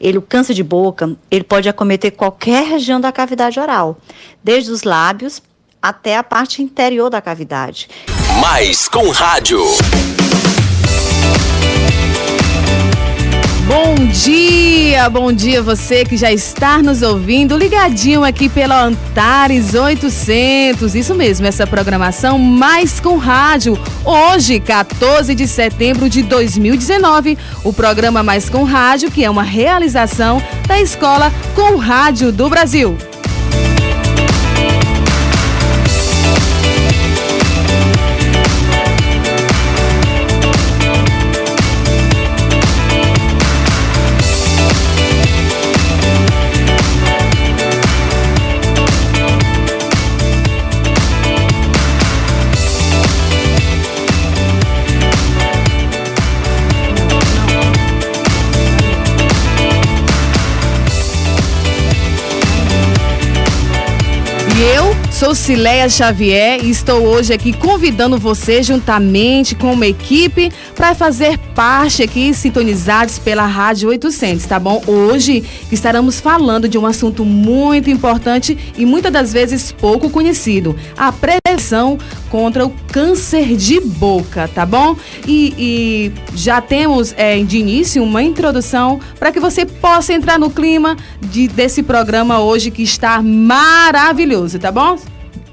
Ele, o câncer de boca, ele pode acometer qualquer região da cavidade oral, desde os lábios até a parte interior da cavidade. Mais com rádio. Bom dia, bom dia você que já está nos ouvindo, ligadinho aqui pela Antares 800. Isso mesmo, essa programação mais com rádio. Hoje, 14 de setembro de 2019, o programa Mais com Rádio, que é uma realização da Escola Com Rádio do Brasil. Sou Cileia Xavier e estou hoje aqui convidando você, juntamente com uma equipe, para fazer parte aqui, sintonizados pela Rádio 800, tá bom? Hoje estaremos falando de um assunto muito importante e muitas das vezes pouco conhecido: a prevenção contra o câncer de boca, tá bom? E, e já temos é, de início uma introdução para que você possa entrar no clima de, desse programa hoje que está maravilhoso, tá bom?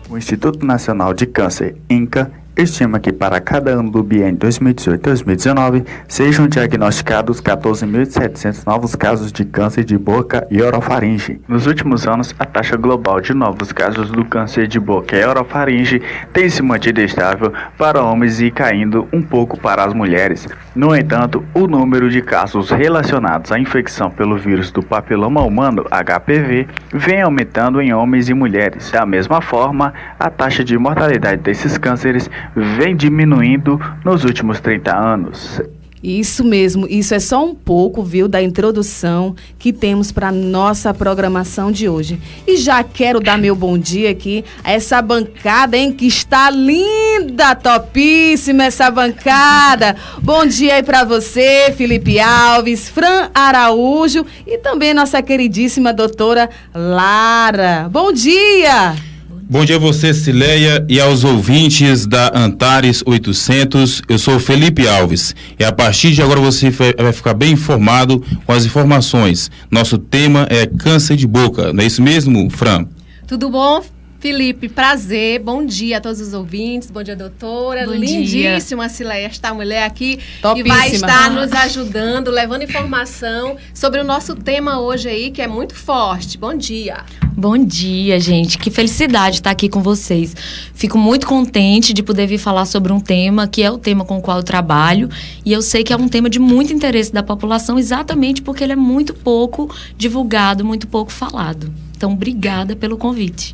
O Instituto Nacional de Câncer, INCA, estima que para cada ano do biênio 2018-2019 sejam diagnosticados 14.700 novos casos de câncer de boca e orofaringe. Nos últimos anos, a taxa global de novos casos do câncer de boca e orofaringe tem se mantido estável para homens e caindo um pouco para as mulheres. No entanto, o número de casos relacionados à infecção pelo vírus do papiloma humano, HPV, vem aumentando em homens e mulheres. Da mesma forma, a taxa de mortalidade desses cânceres vem diminuindo nos últimos 30 anos. Isso mesmo, isso é só um pouco, viu, da introdução que temos para nossa programação de hoje. E já quero dar meu bom dia aqui a essa bancada, hein, que está linda, topíssima essa bancada. bom dia aí para você, Felipe Alves, Fran Araújo e também nossa queridíssima doutora Lara. Bom dia! Bom dia a você, Cileia, e aos ouvintes da Antares 800. Eu sou Felipe Alves. E a partir de agora você vai ficar bem informado com as informações. Nosso tema é câncer de boca. Não é isso mesmo, Fran? Tudo bom, Felipe, prazer, bom dia a todos os ouvintes, bom dia, doutora. Bom Lindíssima, Cileia, esta mulher aqui Topíssima. que vai estar nos ajudando, levando informação sobre o nosso tema hoje aí, que é muito forte. Bom dia. Bom dia, gente. Que felicidade estar aqui com vocês. Fico muito contente de poder vir falar sobre um tema que é o tema com o qual eu trabalho. E eu sei que é um tema de muito interesse da população, exatamente porque ele é muito pouco divulgado, muito pouco falado. Então, obrigada pelo convite.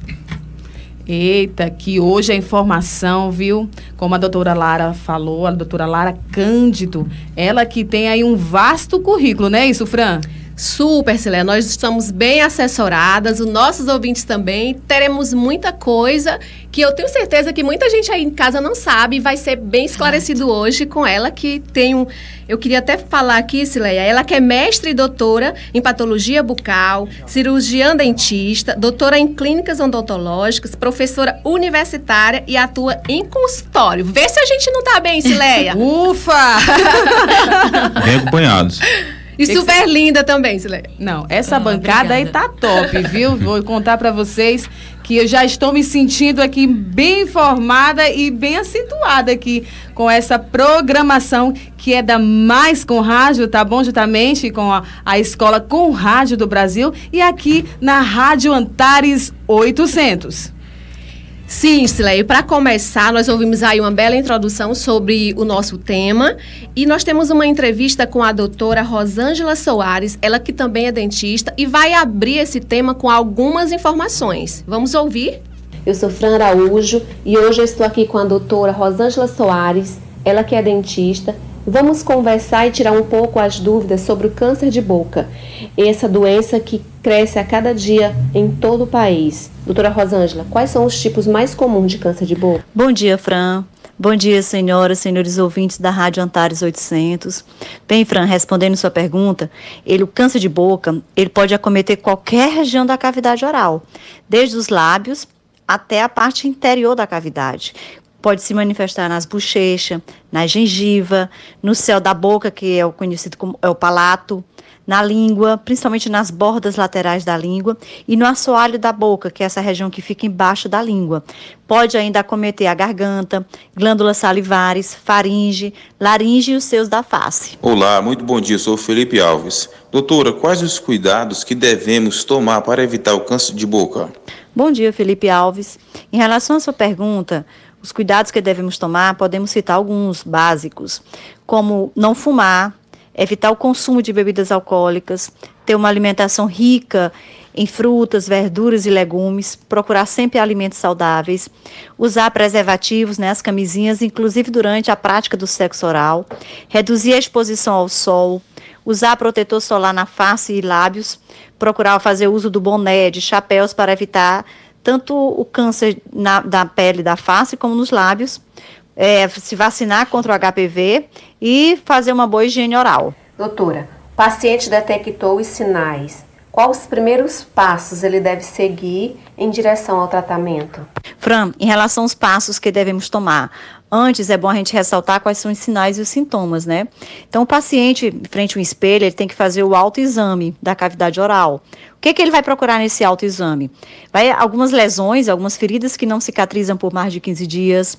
Eita, que hoje a informação, viu? Como a doutora Lara falou, a doutora Lara Cândido, ela que tem aí um vasto currículo, não é isso, Fran? Super, Cilé. Nós estamos bem assessoradas, os nossos ouvintes também. Teremos muita coisa que eu tenho certeza que muita gente aí em casa não sabe e vai ser bem esclarecido Exato. hoje com ela, que tem um. Eu queria até falar aqui, Cileia, ela que é mestre e doutora em patologia bucal, cirurgiã dentista, doutora em clínicas odontológicas, professora universitária e atua em consultório. Vê se a gente não tá bem, Cileia. Ufa! bem acompanhados. E que super que linda também, Sileia. Não, essa ah, bancada obrigada. aí tá top, viu? Vou contar para vocês que eu já estou me sentindo aqui bem informada e bem acentuada aqui com essa programação que é da Mais com Rádio, tá bom? Juntamente com a, a Escola com Rádio do Brasil e aqui na Rádio Antares 800. Sim, Silei. Para começar, nós ouvimos aí uma bela introdução sobre o nosso tema e nós temos uma entrevista com a doutora Rosângela Soares, ela que também é dentista e vai abrir esse tema com algumas informações. Vamos ouvir? Eu sou Fran Araújo e hoje eu estou aqui com a doutora Rosângela Soares, ela que é dentista Vamos conversar e tirar um pouco as dúvidas sobre o câncer de boca, essa doença que cresce a cada dia em todo o país. Doutora Rosângela, quais são os tipos mais comuns de câncer de boca? Bom dia, Fran. Bom dia, senhoras, senhores ouvintes da Rádio Antares 800. Bem, Fran, respondendo sua pergunta, ele, o câncer de boca, ele pode acometer qualquer região da cavidade oral, desde os lábios até a parte interior da cavidade. Pode se manifestar nas bochechas, na gengiva, no céu da boca, que é o conhecido como é o palato, na língua, principalmente nas bordas laterais da língua, e no assoalho da boca, que é essa região que fica embaixo da língua. Pode ainda acometer a garganta, glândulas salivares, faringe, laringe e os seus da face. Olá, muito bom dia, sou Felipe Alves. Doutora, quais os cuidados que devemos tomar para evitar o câncer de boca? Bom dia, Felipe Alves. Em relação à sua pergunta, os cuidados que devemos tomar, podemos citar alguns básicos, como não fumar, evitar o consumo de bebidas alcoólicas, ter uma alimentação rica em frutas, verduras e legumes, procurar sempre alimentos saudáveis, usar preservativos, né, as camisinhas, inclusive durante a prática do sexo oral, reduzir a exposição ao sol, usar protetor solar na face e lábios, procurar fazer uso do boné, de chapéus para evitar tanto o câncer na, da pele da face como nos lábios, é, se vacinar contra o HPV e fazer uma boa higiene oral. Doutora, o paciente detectou os sinais. Quais os primeiros passos ele deve seguir em direção ao tratamento? Fran, em relação aos passos que devemos tomar, Antes é bom a gente ressaltar quais são os sinais e os sintomas, né? Então, o paciente, frente ao espelho, ele tem que fazer o autoexame da cavidade oral. O que, que ele vai procurar nesse autoexame? Vai algumas lesões, algumas feridas que não cicatrizam por mais de 15 dias,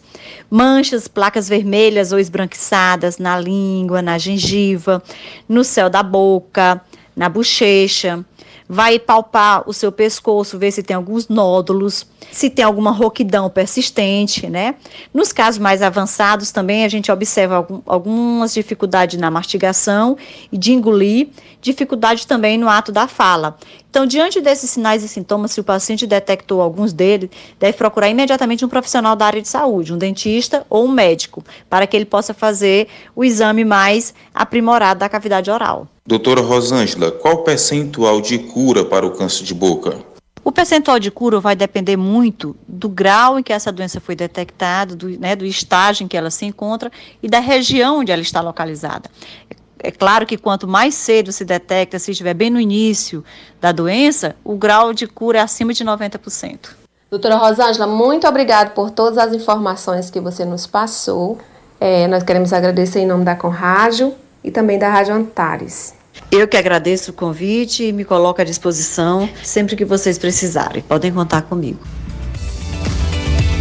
manchas, placas vermelhas ou esbranquiçadas na língua, na gengiva, no céu da boca, na bochecha vai palpar o seu pescoço, ver se tem alguns nódulos, se tem alguma rouquidão persistente, né? Nos casos mais avançados também a gente observa algum, algumas dificuldades na mastigação e de engolir, dificuldade também no ato da fala. Então, diante desses sinais e sintomas, se o paciente detectou alguns deles, deve procurar imediatamente um profissional da área de saúde, um dentista ou um médico, para que ele possa fazer o exame mais aprimorado da cavidade oral. Doutora Rosângela, qual o percentual de cura para o câncer de boca? O percentual de cura vai depender muito do grau em que essa doença foi detectada, do, né, do estágio em que ela se encontra e da região onde ela está localizada. É claro que quanto mais cedo se detecta, se estiver bem no início da doença, o grau de cura é acima de 90%. Doutora Rosângela, muito obrigada por todas as informações que você nos passou. É, nós queremos agradecer em nome da Conrádio e também da Rádio Antares. Eu que agradeço o convite e me coloco à disposição sempre que vocês precisarem. Podem contar comigo.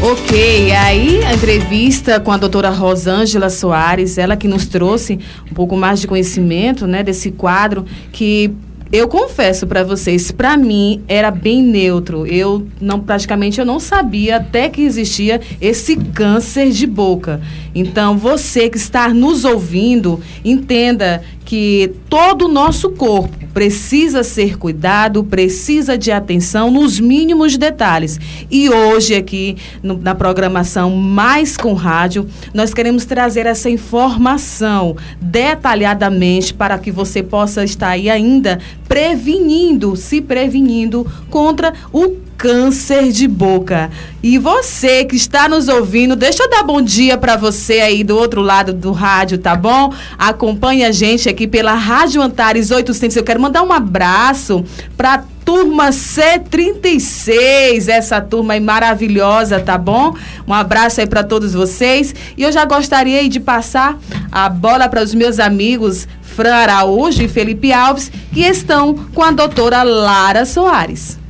Ok, aí a entrevista com a doutora Rosângela Soares, ela que nos trouxe um pouco mais de conhecimento né, desse quadro que eu confesso para vocês, para mim era bem neutro. Eu não praticamente eu não sabia até que existia esse câncer de boca. Então, você que está nos ouvindo, entenda que todo o nosso corpo precisa ser cuidado, precisa de atenção nos mínimos detalhes. E hoje aqui no, na programação Mais com Rádio, nós queremos trazer essa informação detalhadamente para que você possa estar aí ainda prevenindo, se prevenindo contra o câncer de boca. E você que está nos ouvindo, deixa eu dar bom dia para você aí do outro lado do rádio, tá bom? Acompanhe a gente aqui pela Rádio Antares 800. Eu quero mandar um abraço para turma C36, essa turma aí maravilhosa, tá bom? Um abraço aí para todos vocês. E eu já gostaria de passar a bola para os meus amigos Fran Araújo e Felipe Alves, que estão com a doutora Lara Soares.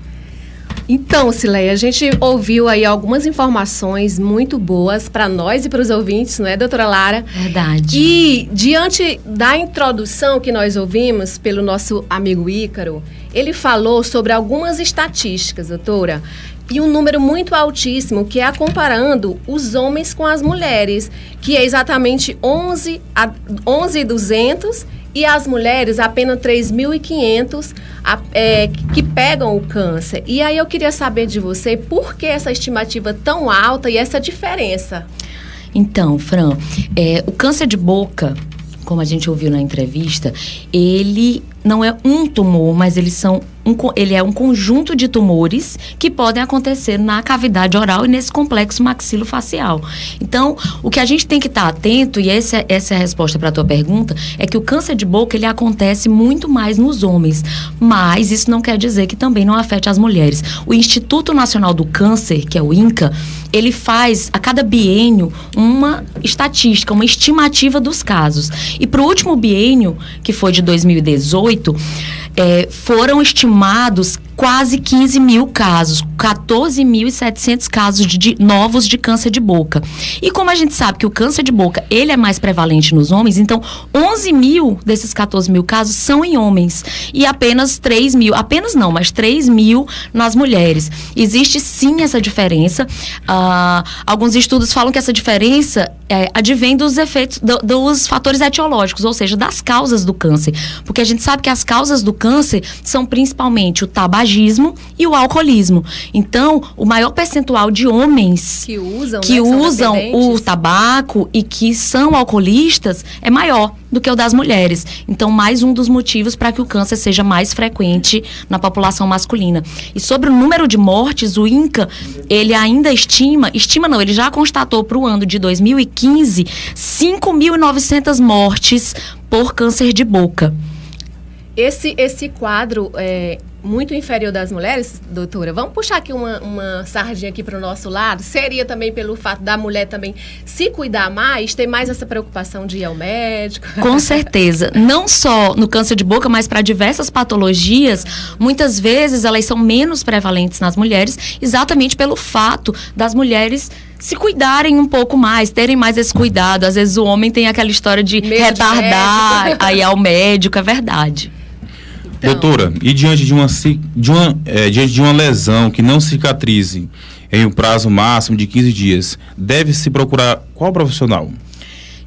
Então, Cileia, a gente ouviu aí algumas informações muito boas para nós e para os ouvintes, não é, doutora Lara? Verdade. E diante da introdução que nós ouvimos pelo nosso amigo Ícaro, ele falou sobre algumas estatísticas, doutora e um número muito altíssimo, que é comparando os homens com as mulheres, que é exatamente 11 a 11.200 e as mulheres apenas 3.500 é, que pegam o câncer. E aí eu queria saber de você por que essa estimativa tão alta e essa diferença? Então, Fran, é, o câncer de boca, como a gente ouviu na entrevista, ele não é um tumor, mas eles são um, ele é um conjunto de tumores que podem acontecer na cavidade oral e nesse complexo maxilofacial. Então, o que a gente tem que estar atento, e essa, essa é a resposta para a tua pergunta, é que o câncer de boca ele acontece muito mais nos homens, mas isso não quer dizer que também não afete as mulheres. O Instituto Nacional do Câncer, que é o INCA, ele faz a cada biênio uma estatística, uma estimativa dos casos. E para o último biênio, que foi de 2018, gratuito é, foram estimados quase 15 mil casos, 14.700 casos de, de, novos de câncer de boca. E como a gente sabe que o câncer de boca ele é mais prevalente nos homens, então 11 mil desses 14 mil casos são em homens e apenas 3 mil, apenas não, mas 3 mil nas mulheres. Existe sim essa diferença. Uh, alguns estudos falam que essa diferença é, advém dos efeitos, do, dos fatores etiológicos, ou seja, das causas do câncer. Porque a gente sabe que as causas do câncer são principalmente o tabagismo e o alcoolismo. Então, o maior percentual de homens que usam, que né, usam o tabaco e que são alcoolistas é maior do que o das mulheres. Então, mais um dos motivos para que o câncer seja mais frequente na população masculina. E sobre o número de mortes, o INCA, ele ainda estima, estima não, ele já constatou para o ano de 2015 5.900 mortes por câncer de boca. Esse, esse quadro é, muito inferior das mulheres, doutora, vamos puxar aqui uma, uma sardinha aqui para o nosso lado? Seria também pelo fato da mulher também se cuidar mais, ter mais essa preocupação de ir ao médico? Com certeza. Não só no câncer de boca, mas para diversas patologias, muitas vezes elas são menos prevalentes nas mulheres, exatamente pelo fato das mulheres se cuidarem um pouco mais, terem mais esse cuidado. Às vezes o homem tem aquela história de Medo retardar, de aí ao médico, é verdade. Então, Doutora, e diante de uma, de, uma, é, diante de uma lesão que não cicatrize em um prazo máximo de 15 dias, deve-se procurar qual profissional?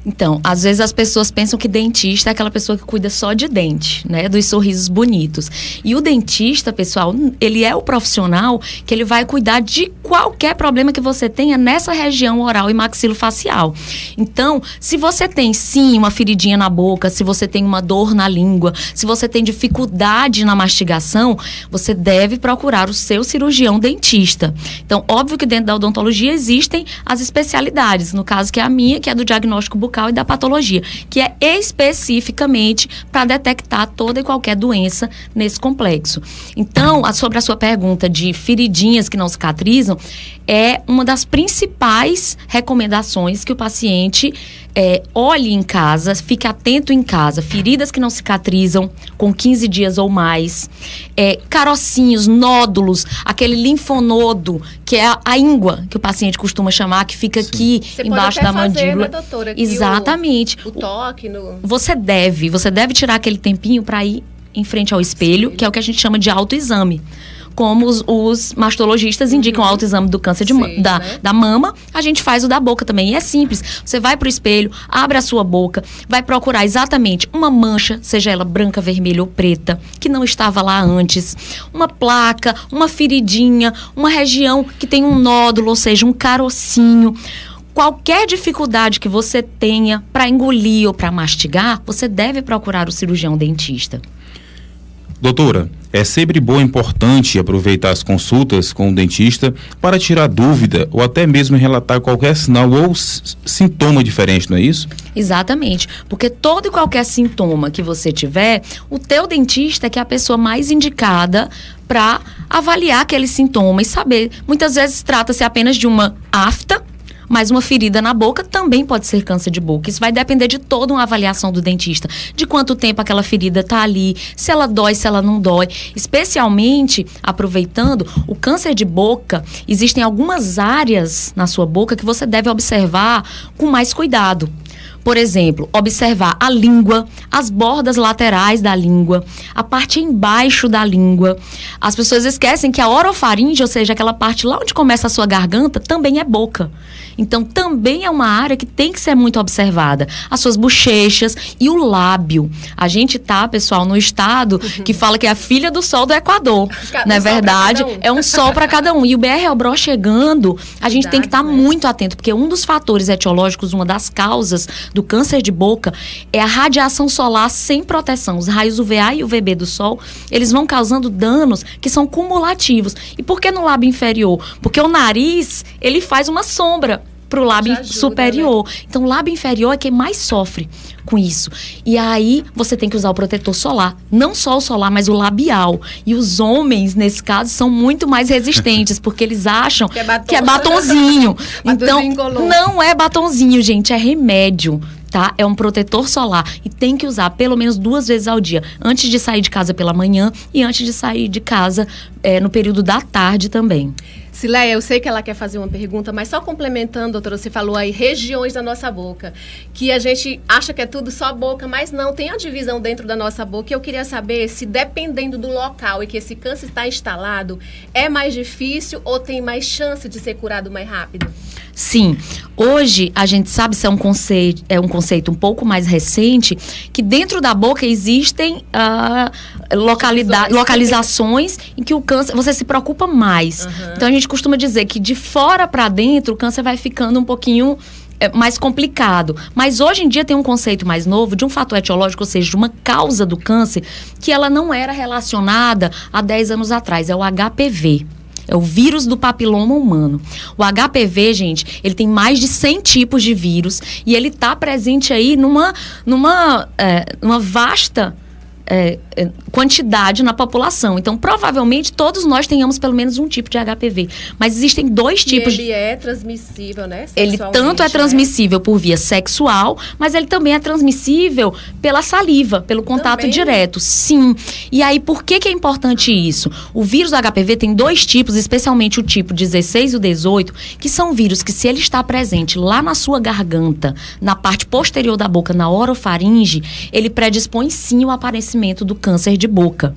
Então, às vezes as pessoas pensam que dentista é aquela pessoa que cuida só de dente, né? Dos sorrisos bonitos. E o dentista, pessoal, ele é o profissional que ele vai cuidar de qualquer problema que você tenha nessa região oral e maxilofacial. Então, se você tem sim uma feridinha na boca, se você tem uma dor na língua, se você tem dificuldade na mastigação, você deve procurar o seu cirurgião dentista. Então, óbvio que dentro da odontologia existem as especialidades, no caso que é a minha, que é do diagnóstico bucal e da patologia, que é especificamente para detectar toda e qualquer doença nesse complexo. Então, sobre a sua pergunta de feridinhas que não cicatrizam, é uma das principais recomendações que o paciente é, olhe em casa, fique atento em casa. Feridas que não cicatrizam com 15 dias ou mais. É, carocinhos, nódulos, aquele linfonodo, que é a, a, íngua que o paciente costuma chamar, que fica Sim. aqui Você embaixo da fazer, mandíbula. Né, doutora, Exatamente. O, o toque no. Você deve, você deve tirar aquele tempinho para ir em frente ao espelho, Sim. que é o que a gente chama de autoexame como os, os mastologistas indicam uhum. o autoexame do câncer de, Sim, da, né? da mama, a gente faz o da boca também. E é simples. Você vai pro espelho, abre a sua boca, vai procurar exatamente uma mancha, seja ela branca, vermelha ou preta, que não estava lá antes, uma placa, uma feridinha, uma região que tem um nódulo, ou seja, um carocinho qualquer dificuldade que você tenha para engolir ou para mastigar, você deve procurar o cirurgião dentista. Doutora, é sempre bom e importante aproveitar as consultas com o dentista para tirar dúvida ou até mesmo relatar qualquer sinal ou sintoma diferente, não é isso? Exatamente, porque todo e qualquer sintoma que você tiver, o teu dentista é que é a pessoa mais indicada para avaliar aquele sintoma e saber. Muitas vezes trata-se apenas de uma afta mas uma ferida na boca também pode ser câncer de boca. Isso vai depender de toda uma avaliação do dentista, de quanto tempo aquela ferida está ali, se ela dói, se ela não dói. Especialmente, aproveitando, o câncer de boca, existem algumas áreas na sua boca que você deve observar com mais cuidado. Por exemplo, observar a língua, as bordas laterais da língua, a parte embaixo da língua. As pessoas esquecem que a orofaringe, ou seja, aquela parte lá onde começa a sua garganta, também é boca. Então, também é uma área que tem que ser muito observada. As suas bochechas e o lábio. A gente tá, pessoal, no estado que fala que é a filha do sol do Equador. Cada Não é verdade? um. É um sol para cada um. E o BR Elbró chegando, a gente tem que estar Verdade, né? muito atento, porque um dos fatores etiológicos, uma das causas do câncer de boca é a radiação solar sem proteção. Os raios UVA e UVB do sol, eles vão causando danos que são cumulativos. E por que no lábio inferior? Porque o nariz, ele faz uma sombra pro lábio Já ajuda, superior. Então, o lábio inferior é quem mais sofre com isso. E aí, você tem que usar o protetor solar. Não só o solar, mas o labial. E os homens, nesse caso, são muito mais resistentes, porque eles acham Que é batom. que é batonzinho. então, não é batonzinho, gente, é remédio. Tá? É um protetor solar e tem que usar pelo menos duas vezes ao dia, antes de sair de casa pela manhã e antes de sair de casa é, no período da tarde também. Cileia, eu sei que ela quer fazer uma pergunta, mas só complementando, doutora, você falou aí regiões da nossa boca, que a gente acha que é tudo só boca, mas não, tem a divisão dentro da nossa boca. E eu queria saber se, dependendo do local em que esse câncer está instalado, é mais difícil ou tem mais chance de ser curado mais rápido? Sim, hoje a gente sabe se é um conceito, é um conceito um pouco mais recente, que dentro da boca existem localidade, Divisões. localizações em que o câncer, você se preocupa mais. Então a gente costuma dizer que de fora para dentro o câncer vai ficando um pouquinho é, mais complicado. Mas hoje em dia tem um conceito mais novo de um fator etiológico, ou seja, de uma causa do câncer que ela não era relacionada há 10 anos atrás, é o HPV. É o vírus do papiloma humano. O HPV, gente, ele tem mais de 100 tipos de vírus e ele está presente aí numa, numa, é, numa vasta é, é, quantidade na população. Então, provavelmente, todos nós tenhamos pelo menos um tipo de HPV. Mas existem dois tipos e ele é transmissível, né? Ele tanto é né? transmissível por via sexual, mas ele também é transmissível pela saliva, pelo contato Também? direto. Sim. E aí, por que, que é importante isso? O vírus do HPV tem dois tipos, especialmente o tipo 16 e o 18, que são vírus que, se ele está presente lá na sua garganta, na parte posterior da boca, na orofaringe, ele predispõe sim o aparecimento do câncer de boca.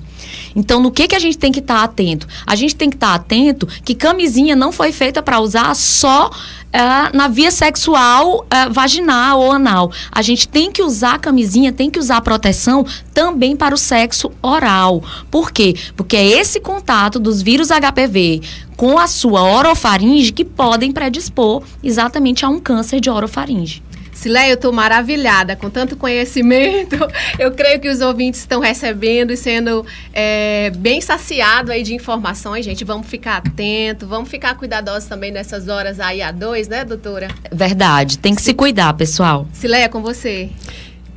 Então, no que, que a gente tem que estar atento? A gente tem que estar atento que camisinha não foi feita para usar só ah, na via sexual ah, vaginal ou anal. A gente tem que usar camisinha, tem que usar proteção também para o sexo oral. Por quê? Porque é esse contato dos vírus HPV com a sua orofaringe que podem predispor exatamente a um câncer de orofaringe. Cileia, eu estou maravilhada com tanto conhecimento. Eu creio que os ouvintes estão recebendo e sendo é, bem saciados aí de informações, gente. Vamos ficar atentos, vamos ficar cuidadosos também nessas horas aí a dois, né, doutora? Verdade, tem que se cuidar, pessoal. Cileia, com você.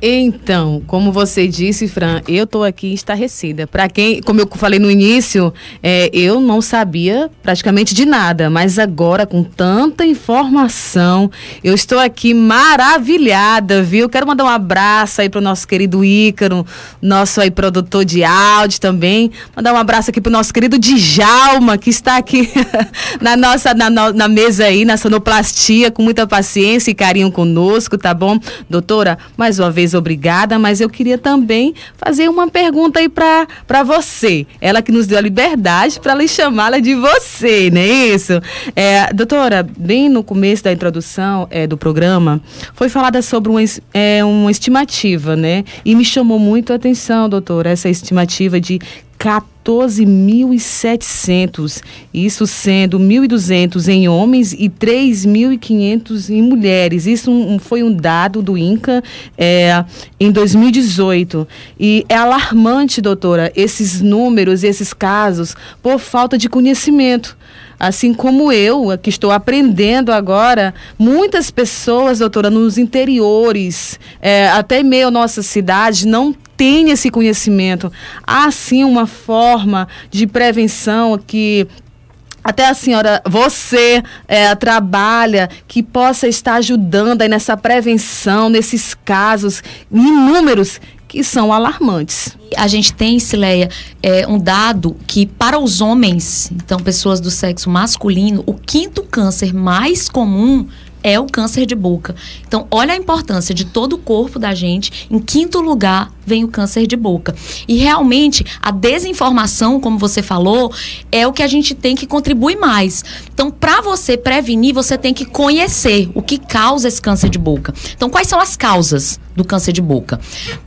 Então, como você disse, Fran, eu tô aqui estarrecida. Para quem, como eu falei no início, é, eu não sabia praticamente de nada, mas agora com tanta informação, eu estou aqui maravilhada, viu? Quero mandar um abraço aí pro nosso querido Ícaro, nosso aí produtor de áudio também. Mandar um abraço aqui pro nosso querido Djalma, que está aqui na nossa na, na mesa aí, na sonoplastia, com muita paciência e carinho conosco, tá bom? Doutora, mais uma vez obrigada, mas eu queria também fazer uma pergunta aí pra você. Ela que nos deu a liberdade para lhe chamá-la de você, não é isso? É, doutora, bem no começo da introdução é, do programa, foi falada sobre uma, é, uma estimativa, né? E me chamou muito a atenção, doutora, essa estimativa de 14.700, isso sendo 1.200 em homens e 3.500 em mulheres. Isso um- foi um dado do INCA é, em 2018. E é alarmante, doutora, esses números, esses casos, por falta de conhecimento. Assim como eu, que estou aprendendo agora, muitas pessoas, doutora, nos interiores, é, até meio nossa cidade, não têm esse conhecimento. Há sim uma forma de prevenção que até a senhora, você é, trabalha, que possa estar ajudando aí nessa prevenção, nesses casos inúmeros que são alarmantes. A gente tem, Cileia, é, um dado que para os homens, então pessoas do sexo masculino, o quinto câncer mais comum é o câncer de boca. Então, olha a importância de todo o corpo da gente. Em quinto lugar vem o câncer de boca. E realmente, a desinformação, como você falou, é o que a gente tem que contribuir mais. Então, para você prevenir, você tem que conhecer o que causa esse câncer de boca. Então, quais são as causas do câncer de boca?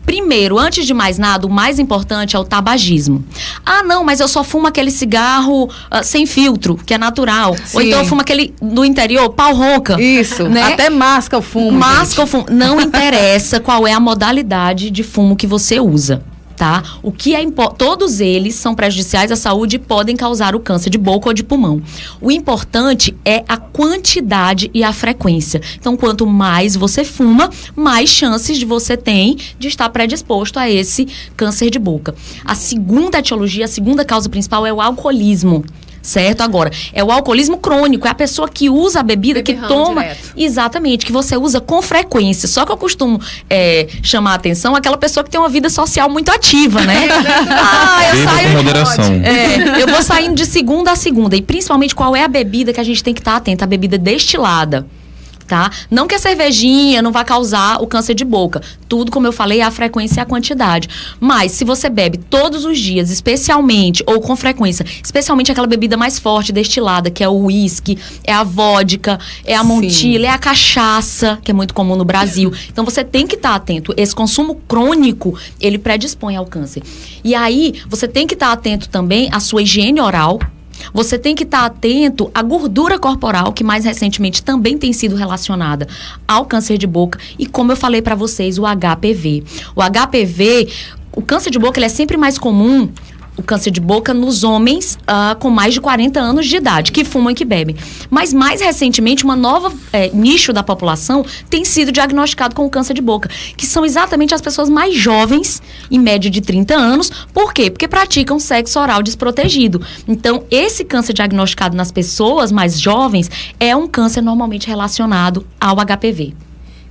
Primeiro, antes de mais nada, o mais importante é o tabagismo. Ah, não, mas eu só fumo aquele cigarro uh, sem filtro, que é natural. Sim. Ou então eu fumo aquele do interior, pau ronca. Isso, né? até masca o fumo. Masca o fumo. Não interessa qual é a modalidade de fumo que você usa tá? O que é todos eles são prejudiciais à saúde e podem causar o câncer de boca ou de pulmão. O importante é a quantidade e a frequência. Então, quanto mais você fuma, mais chances de você tem de estar predisposto a esse câncer de boca. A segunda etiologia, a segunda causa principal é o alcoolismo certo? Agora, é o alcoolismo crônico, é a pessoa que usa a bebida, que toma. Direto. Exatamente, que você usa com frequência. Só que eu costumo é, chamar a atenção aquela pessoa que tem uma vida social muito ativa, né? ah, eu Beba saio. Com moderação. É, eu vou saindo de segunda a segunda. E principalmente qual é a bebida que a gente tem que estar tá atento? A bebida destilada tá? Não que a cervejinha não vai causar o câncer de boca. Tudo, como eu falei, é a frequência e a quantidade. Mas se você bebe todos os dias, especialmente, ou com frequência, especialmente aquela bebida mais forte, destilada, que é o uísque, é a vodka, é a montilha, é a cachaça, que é muito comum no Brasil. Então você tem que estar tá atento. Esse consumo crônico, ele predispõe ao câncer. E aí, você tem que estar tá atento também à sua higiene oral, você tem que estar atento à gordura corporal, que mais recentemente também tem sido relacionada ao câncer de boca. E como eu falei para vocês, o HPV. O HPV, o câncer de boca, ele é sempre mais comum o câncer de boca nos homens uh, com mais de 40 anos de idade, que fumam e que bebem. Mas mais recentemente, uma nova é, nicho da população tem sido diagnosticado com câncer de boca, que são exatamente as pessoas mais jovens, em média de 30 anos. Por quê? Porque praticam sexo oral desprotegido. Então, esse câncer diagnosticado nas pessoas mais jovens é um câncer normalmente relacionado ao HPV.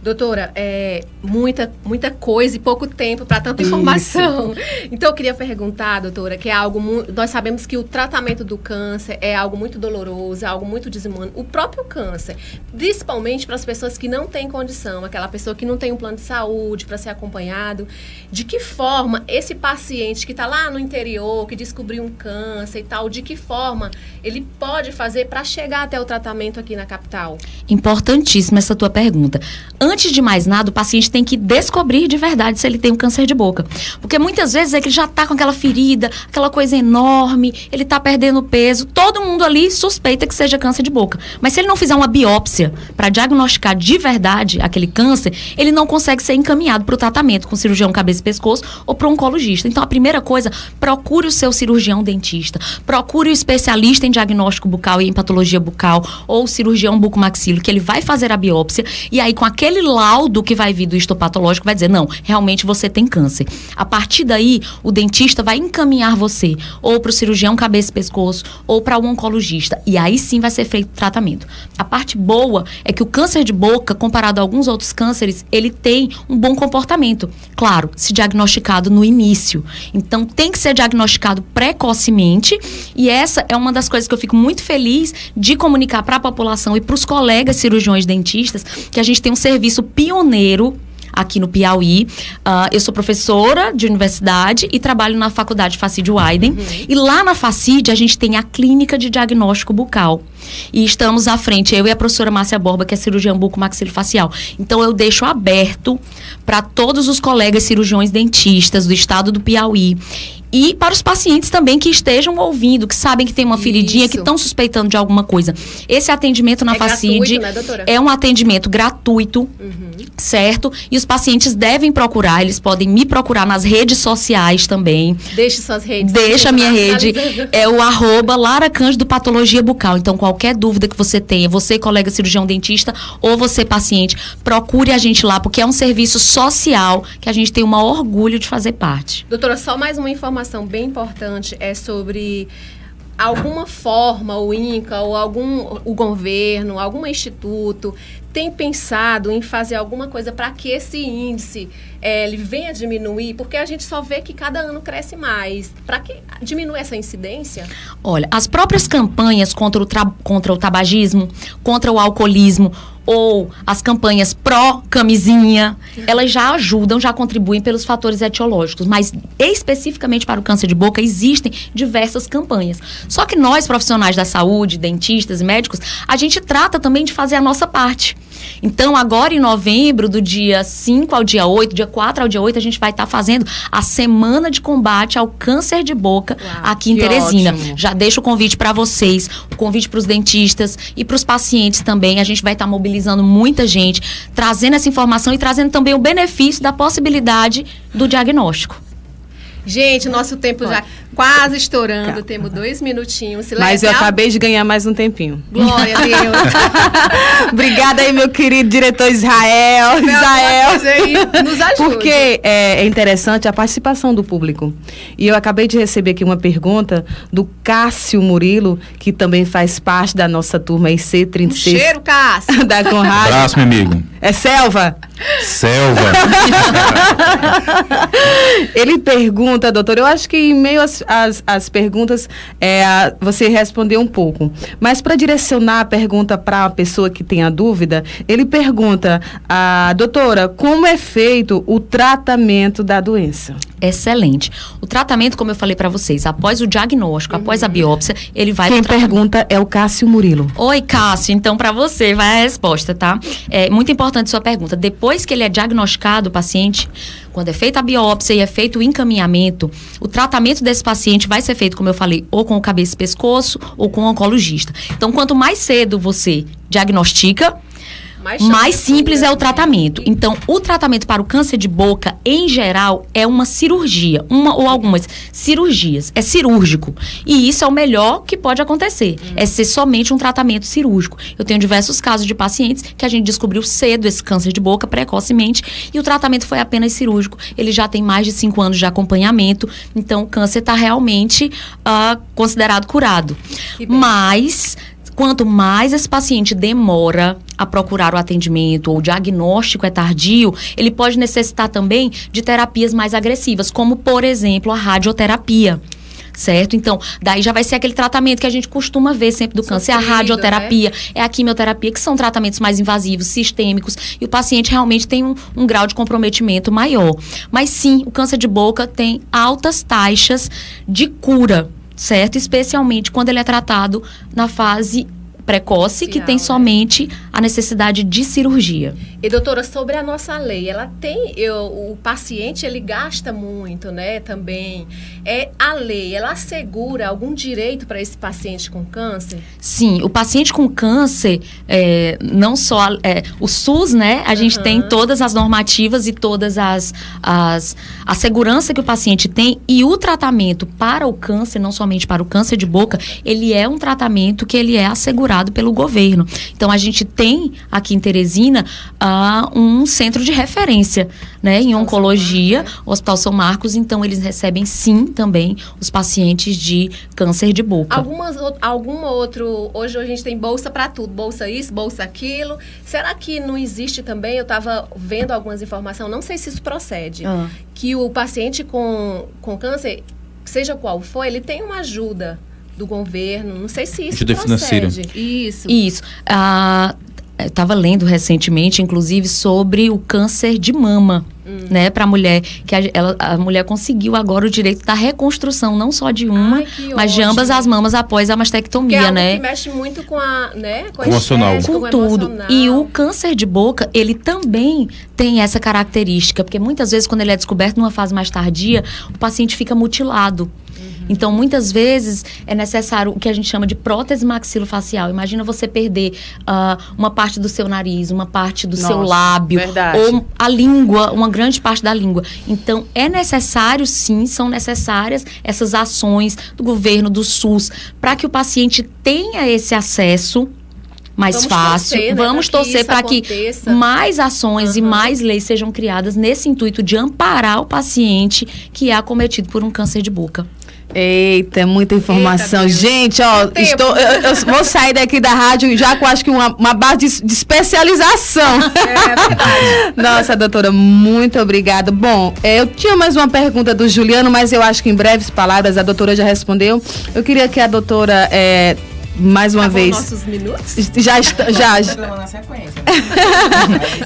Doutora, é muita, muita coisa e pouco tempo para tanta informação. Isso. Então, eu queria perguntar, doutora, que é algo nós sabemos que o tratamento do câncer é algo muito doloroso, é algo muito desumano. O próprio câncer, principalmente para as pessoas que não têm condição, aquela pessoa que não tem um plano de saúde para ser acompanhado, de que forma esse paciente que está lá no interior, que descobriu um câncer e tal, de que forma ele pode fazer para chegar até o tratamento aqui na capital? Importantíssima essa tua pergunta. Antes antes de mais nada, o paciente tem que descobrir de verdade se ele tem um câncer de boca. Porque muitas vezes é que ele já está com aquela ferida, aquela coisa enorme, ele está perdendo peso, todo mundo ali suspeita que seja câncer de boca. Mas se ele não fizer uma biópsia para diagnosticar de verdade aquele câncer, ele não consegue ser encaminhado para o tratamento com cirurgião cabeça e pescoço ou para oncologista. Então, a primeira coisa, procure o seu cirurgião dentista, procure o especialista em diagnóstico bucal e em patologia bucal ou cirurgião bucomaxilo, que ele vai fazer a biópsia e aí com aquele laudo que vai vir do histopatológico vai dizer, não, realmente você tem câncer. A partir daí, o dentista vai encaminhar você ou para o cirurgião cabeça e pescoço ou para o oncologista. E aí sim vai ser feito o tratamento. A parte boa é que o câncer de boca, comparado a alguns outros cânceres, ele tem um bom comportamento. Claro, se diagnosticado no início. Então tem que ser diagnosticado precocemente e essa é uma das coisas que eu fico muito feliz de comunicar para a população e para os colegas cirurgiões dentistas que a gente tem um serviço serviço pioneiro aqui no Piauí. Uh, eu sou professora de universidade e trabalho na Faculdade Facide Wyden. Uhum. E lá na Facide a gente tem a clínica de diagnóstico bucal. E estamos à frente, eu e a professora Márcia Borba, que é cirurgiã buco-maxilofacial. Então eu deixo aberto para todos os colegas cirurgiões dentistas do estado do Piauí e para os pacientes também que estejam ouvindo, que sabem que tem uma feridinha, Isso. que estão suspeitando de alguma coisa. Esse atendimento na é Facide né, é um atendimento gratuito, uhum. certo? E os pacientes devem procurar, eles podem me procurar nas redes sociais também. Deixe suas redes. Deixa a minha rede. É o arroba Lara Cândido Patologia Bucal. Então, qualquer dúvida que você tenha, você, colega cirurgião dentista, ou você, paciente, procure a gente lá, porque é um serviço social que a gente tem o maior orgulho de fazer parte. Doutora, só mais uma informação informação bem importante é sobre alguma forma o INCA ou algum o governo, algum instituto tem pensado em fazer alguma coisa para que esse índice é, ele venha diminuir? Porque a gente só vê que cada ano cresce mais. Para que diminuir essa incidência? Olha, as próprias campanhas contra o, contra o tabagismo, contra o alcoolismo, ou as campanhas pró-camisinha, elas já ajudam, já contribuem pelos fatores etiológicos, mas especificamente para o câncer de boca existem diversas campanhas. Só que nós, profissionais da saúde, dentistas, médicos, a gente trata também de fazer a nossa parte. Então, agora em novembro, do dia 5 ao dia 8, dia 4 ao dia 8, a gente vai estar tá fazendo a semana de combate ao câncer de boca Uau, aqui em Teresina. Ótimo. Já deixo o convite para vocês, o convite para os dentistas e para os pacientes também. A gente vai estar tá mobilizando muita gente, trazendo essa informação e trazendo também o benefício da possibilidade do diagnóstico. Gente, nosso tempo já quase estourando. Calma. Temos dois minutinhos. Se Mas eu acabei de ganhar mais um tempinho. Glória a Deus. Obrigada aí, meu querido diretor Israel. Meu Israel. Aí, nos ajude. Porque é, é, interessante a participação do público. E eu acabei de receber aqui uma pergunta do Cássio Murilo, que também faz parte da nossa turma IC36. Um cheiro, Cássio. Da Conrado. Abraço, meu amigo. É Selva? Selva. Ele pergunta, doutor, eu acho que em meio às, às, às perguntas é, você respondeu um pouco. Mas para direcionar a pergunta para a pessoa que tem a dúvida, ele pergunta, a doutora, como é feito o tratamento da doença? Excelente. O tratamento, como eu falei para vocês, após o diagnóstico, uhum. após a biópsia, ele vai. Quem pergunta é o Cássio Murilo. Oi, Cássio. Então, para você vai a resposta, tá? É muito importante sua pergunta. Depois que ele é diagnosticado, o paciente, quando é feita a biópsia e é feito o encaminhamento, o tratamento desse paciente vai ser feito, como eu falei, ou com o cabeça e pescoço ou com o oncologista. Então, quanto mais cedo você diagnostica, mais, mais simples é o tratamento. Então, o tratamento para o câncer de boca, em geral, é uma cirurgia, uma ou algumas cirurgias. É cirúrgico. E isso é o melhor que pode acontecer. Hum. É ser somente um tratamento cirúrgico. Eu tenho diversos casos de pacientes que a gente descobriu cedo esse câncer de boca, precocemente, e o tratamento foi apenas cirúrgico. Ele já tem mais de cinco anos de acompanhamento, então o câncer está realmente uh, considerado curado. Mas quanto mais esse paciente demora a procurar o atendimento ou o diagnóstico é tardio, ele pode necessitar também de terapias mais agressivas, como, por exemplo, a radioterapia certo? Então, daí já vai ser aquele tratamento que a gente costuma ver sempre do câncer, é a radioterapia, né? é a quimioterapia, que são tratamentos mais invasivos, sistêmicos, e o paciente realmente tem um, um grau de comprometimento maior. Mas sim, o câncer de boca tem altas taxas de cura, certo? Especialmente quando ele é tratado na fase precoce que tem né? somente a necessidade de cirurgia. E doutora, sobre a nossa lei, ela tem, eu, o paciente ele gasta muito, né, também. É a lei, ela assegura algum direito para esse paciente com câncer? Sim, o paciente com câncer, é, não só é, o SUS, né, a uhum. gente tem todas as normativas e todas as, as a segurança que o paciente tem e o tratamento para o câncer, não somente para o câncer de boca, ele é um tratamento que ele é assegurado pelo governo. Então a gente tem aqui em Teresina uh, um centro de referência, né, em oncologia, o Hospital São Marcos. Então eles recebem sim também os pacientes de câncer de boca. Algumas, algum outro hoje a gente tem bolsa para tudo, bolsa isso, bolsa aquilo. Será que não existe também? Eu estava vendo algumas informações, não sei se isso procede, ah. que o paciente com, com câncer, seja qual for, ele tem uma ajuda do governo. Não sei se isso ajuda financeira. Isso. Isso. Ah, estava lendo recentemente, inclusive, sobre o câncer de mama. Hum. Né, para a mulher, que a, ela, a mulher conseguiu agora o direito da reconstrução, não só de uma, Ai, mas de ambas as mamas após a mastectomia, que é né? Que mexe muito com a, né, com, emocional. com, com tudo. Emocional. E o câncer de boca, ele também tem essa característica, porque muitas vezes quando ele é descoberto numa fase mais tardia, o paciente fica mutilado. Então, muitas vezes é necessário o que a gente chama de prótese maxilofacial. Imagina você perder uh, uma parte do seu nariz, uma parte do Nossa, seu lábio, verdade. ou a língua, uma grande parte da língua. Então, é necessário, sim, são necessárias essas ações do governo, do SUS, para que o paciente tenha esse acesso mais Vamos fácil. Torcer, né, Vamos torcer para que mais ações uhum. e mais leis sejam criadas nesse intuito de amparar o paciente que é acometido por um câncer de boca. Eita, muita informação. Eita, Gente, ó, estou, eu, eu vou sair daqui da rádio já com acho que uma, uma base de, de especialização. É Nossa, doutora, muito obrigada. Bom, é, eu tinha mais uma pergunta do Juliano, mas eu acho que em breves palavras a doutora já respondeu. Eu queria que a doutora, é, mais uma Acabou vez. nossos minutos? Já está. Já, na sequência.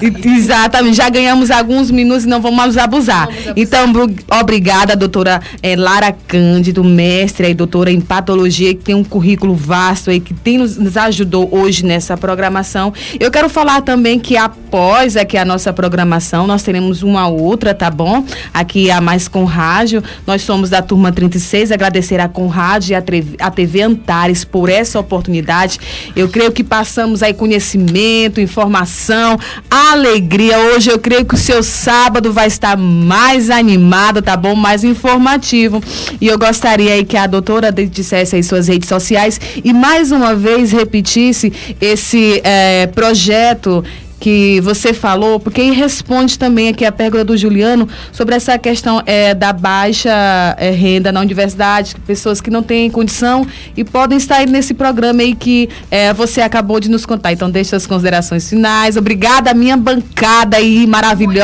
Exatamente, já ganhamos alguns minutos e não vamos abusar. Vamos abusar. Então, obrigada, doutora eh, Lara Cândido, mestre e doutora em patologia, que tem um currículo vasto aí, que tem nos, nos ajudou hoje nessa programação. Eu quero falar também que após aqui a nossa programação, nós teremos uma outra, tá bom? Aqui a Mais com Rádio. Nós somos da turma 36, agradecer a Conrádio e a, a TV Antares por essa oportunidade. Eu creio que passamos aí conhecimento, informação, alegria. Hoje eu creio que o seu sábado vai estar mais animado, tá bom? Mais informativo. E eu gostaria aí que a doutora dissesse aí suas redes sociais e mais uma vez repetisse esse eh, projeto que você falou, porque responde também aqui a pergunta do Juliano sobre essa questão eh, da baixa eh, renda na universidade, pessoas que não têm condição e podem estar aí nesse programa aí que eh, você acabou de nos contar. Então, deixa as considerações finais. Obrigada, minha bancada aí maravilhosa.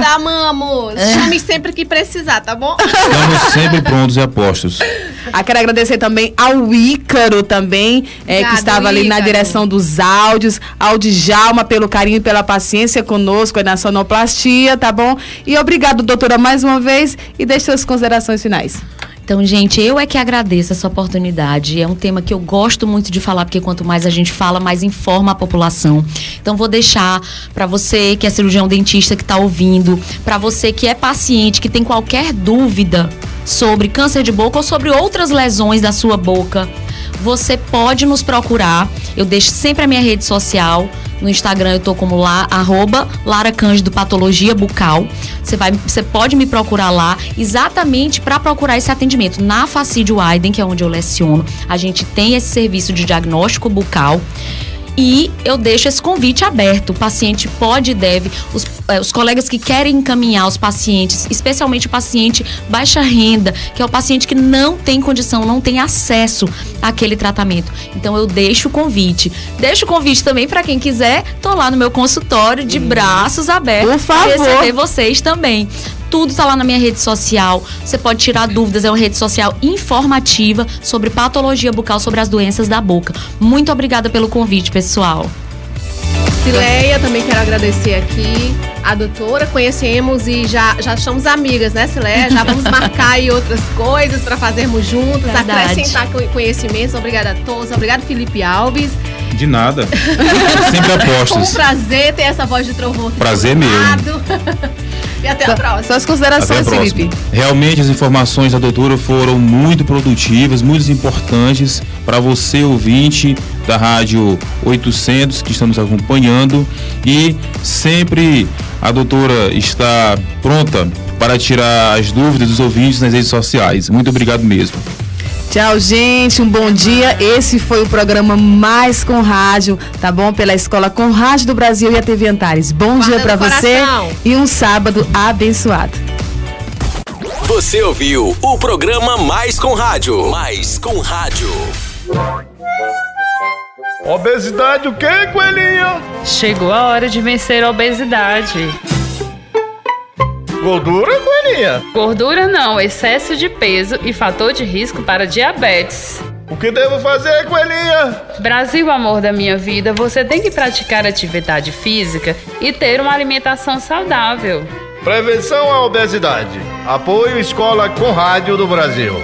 Tá, amamos. Chame sempre que precisar, tá bom? Estamos sempre prontos e apostos. Ah, quero agradecer também ao Ícaro também, eh, que Obrigada, estava ali na Ícaro. direção dos áudios, ao Djalma pelo carinho e pela paciência conosco aí na sonoplastia, tá bom? E obrigado, doutora, mais uma vez e deixe suas considerações finais. Então, gente, eu é que agradeço essa oportunidade. É um tema que eu gosto muito de falar, porque quanto mais a gente fala, mais informa a população. Então, vou deixar para você que é cirurgião dentista que está ouvindo, para você que é paciente, que tem qualquer dúvida sobre câncer de boca ou sobre outras lesões da sua boca, você pode nos procurar. Eu deixo sempre a minha rede social. No Instagram eu tô como lá, arroba Lara Patologia Bucal. Você, vai, você pode me procurar lá exatamente para procurar esse atendimento. Na Facídio Aiden, que é onde eu leciono, a gente tem esse serviço de diagnóstico bucal. E eu deixo esse convite aberto. O paciente pode e deve. Os, os colegas que querem encaminhar os pacientes, especialmente o paciente baixa renda, que é o paciente que não tem condição, não tem acesso àquele tratamento. Então eu deixo o convite. Deixo o convite também para quem quiser. Tô lá no meu consultório de braços abertos Por favor. receber vocês também. Tudo tá lá na minha rede social. Você pode tirar dúvidas. É uma rede social informativa sobre patologia bucal, sobre as doenças da boca. Muito obrigada pelo convite, pessoal. Cileia, também quero agradecer aqui a doutora. Conhecemos e já, já estamos amigas, né, Cileia? Já vamos marcar aí outras coisas para fazermos juntas, Verdade. acrescentar co- conhecimentos. Obrigada a todos. Obrigado, Felipe Alves. De nada. sempre Foi um prazer ter essa voz de trovão aqui. Prazer meu. e até a próxima. Suas considerações, próxima. Felipe. Realmente as informações da doutora foram muito produtivas, muito importantes para você ouvinte da Rádio 800 que estamos acompanhando e sempre a doutora está pronta para tirar as dúvidas dos ouvintes nas redes sociais. Muito obrigado mesmo. Tchau, gente. Um bom dia. Esse foi o programa Mais com Rádio, tá bom? Pela Escola Com Rádio do Brasil e a TV Antares. Bom dia Guarda pra no você coração. e um sábado abençoado. Você ouviu o programa Mais com Rádio. Mais com Rádio. Obesidade o quê, coelhinha? Chegou a hora de vencer a obesidade. Gordura, coelhinha? Gordura não, excesso de peso e fator de risco para diabetes. O que devo fazer, coelhinha? Brasil, amor da minha vida, você tem que praticar atividade física e ter uma alimentação saudável. Prevenção à obesidade. Apoio Escola com Rádio do Brasil.